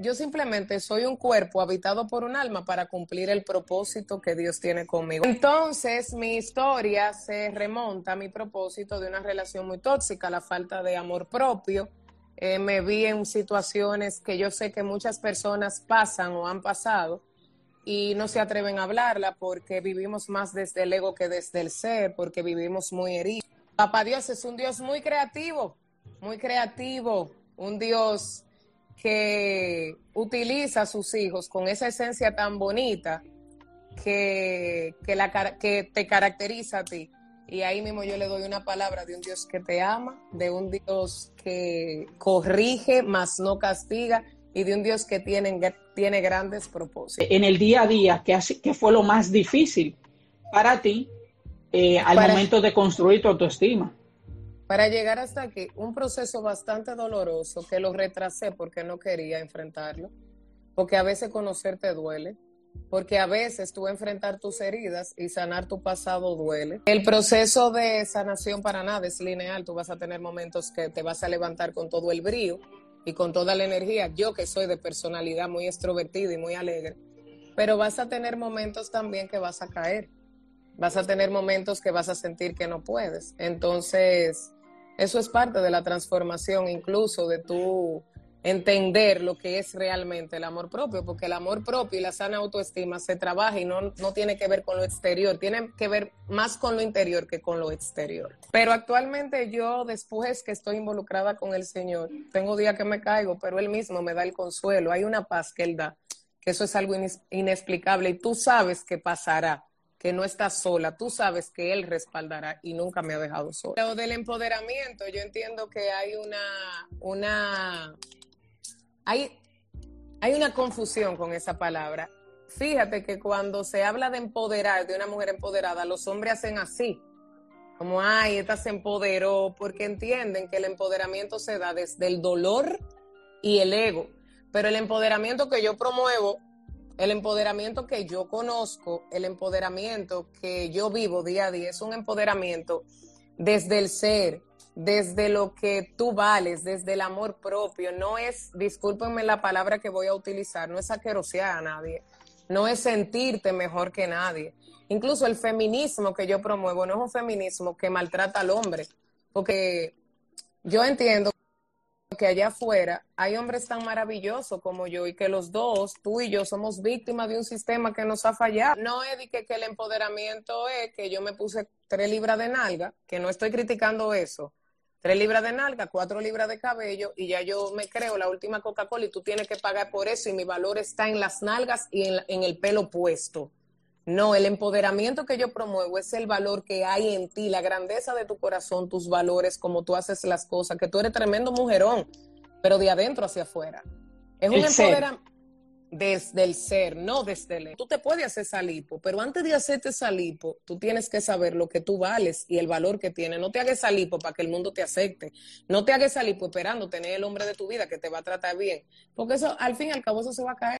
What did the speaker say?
Yo simplemente soy un cuerpo habitado por un alma para cumplir el propósito que Dios tiene conmigo. Entonces, mi historia se remonta a mi propósito de una relación muy tóxica, la falta de amor propio. Eh, me vi en situaciones que yo sé que muchas personas pasan o han pasado y no se atreven a hablarla porque vivimos más desde el ego que desde el ser, porque vivimos muy heridos. Papá Dios es un Dios muy creativo, muy creativo, un Dios que utiliza a sus hijos con esa esencia tan bonita que, que, la, que te caracteriza a ti. Y ahí mismo yo le doy una palabra de un Dios que te ama, de un Dios que corrige, mas no castiga, y de un Dios que tiene, tiene grandes propósitos. En el día a día, ¿qué, qué fue lo más difícil para ti eh, al momento de construir tu autoestima? Para llegar hasta aquí, un proceso bastante doloroso que lo retrasé porque no quería enfrentarlo, porque a veces conocerte duele, porque a veces tú enfrentar tus heridas y sanar tu pasado duele. El proceso de sanación para nada es lineal, tú vas a tener momentos que te vas a levantar con todo el brío y con toda la energía, yo que soy de personalidad muy extrovertida y muy alegre, pero vas a tener momentos también que vas a caer, vas a tener momentos que vas a sentir que no puedes. Entonces, eso es parte de la transformación, incluso de tu entender lo que es realmente el amor propio, porque el amor propio y la sana autoestima se trabaja y no, no tiene que ver con lo exterior, tiene que ver más con lo interior que con lo exterior. Pero actualmente yo, después que estoy involucrada con el Señor, tengo días que me caigo, pero Él mismo me da el consuelo, hay una paz que Él da, que eso es algo inexplicable y tú sabes que pasará que no estás sola, tú sabes que Él respaldará y nunca me ha dejado sola. Lo del empoderamiento, yo entiendo que hay una, una, hay, hay una confusión con esa palabra. Fíjate que cuando se habla de empoderar, de una mujer empoderada, los hombres hacen así, como, ay, esta se empoderó, porque entienden que el empoderamiento se da desde el dolor y el ego. Pero el empoderamiento que yo promuevo el empoderamiento que yo conozco, el empoderamiento que yo vivo día a día, es un empoderamiento desde el ser, desde lo que tú vales, desde el amor propio. No es, discúlpenme la palabra que voy a utilizar, no es aquerosear a nadie, no es sentirte mejor que nadie. Incluso el feminismo que yo promuevo no es un feminismo que maltrata al hombre, porque yo entiendo que allá afuera hay hombres tan maravillosos como yo y que los dos, tú y yo, somos víctimas de un sistema que nos ha fallado. No es de que, el empoderamiento es que yo me puse tres libras de nalga, que no estoy criticando eso, tres libras de nalga, cuatro libras de cabello y ya yo me creo la última Coca-Cola y tú tienes que pagar por eso y mi valor está en las nalgas y en, en el pelo puesto. No, el empoderamiento que yo promuevo es el valor que hay en ti, la grandeza de tu corazón, tus valores, como tú haces las cosas, que tú eres tremendo mujerón, pero de adentro hacia afuera. Es un empoderamiento desde el ser, no desde el... Tú te puedes hacer salipo, pero antes de hacerte salipo, tú tienes que saber lo que tú vales y el valor que tienes. No te hagas salipo para que el mundo te acepte. No te hagas salipo esperando tener el hombre de tu vida que te va a tratar bien, porque eso al fin y al cabo eso se va a caer.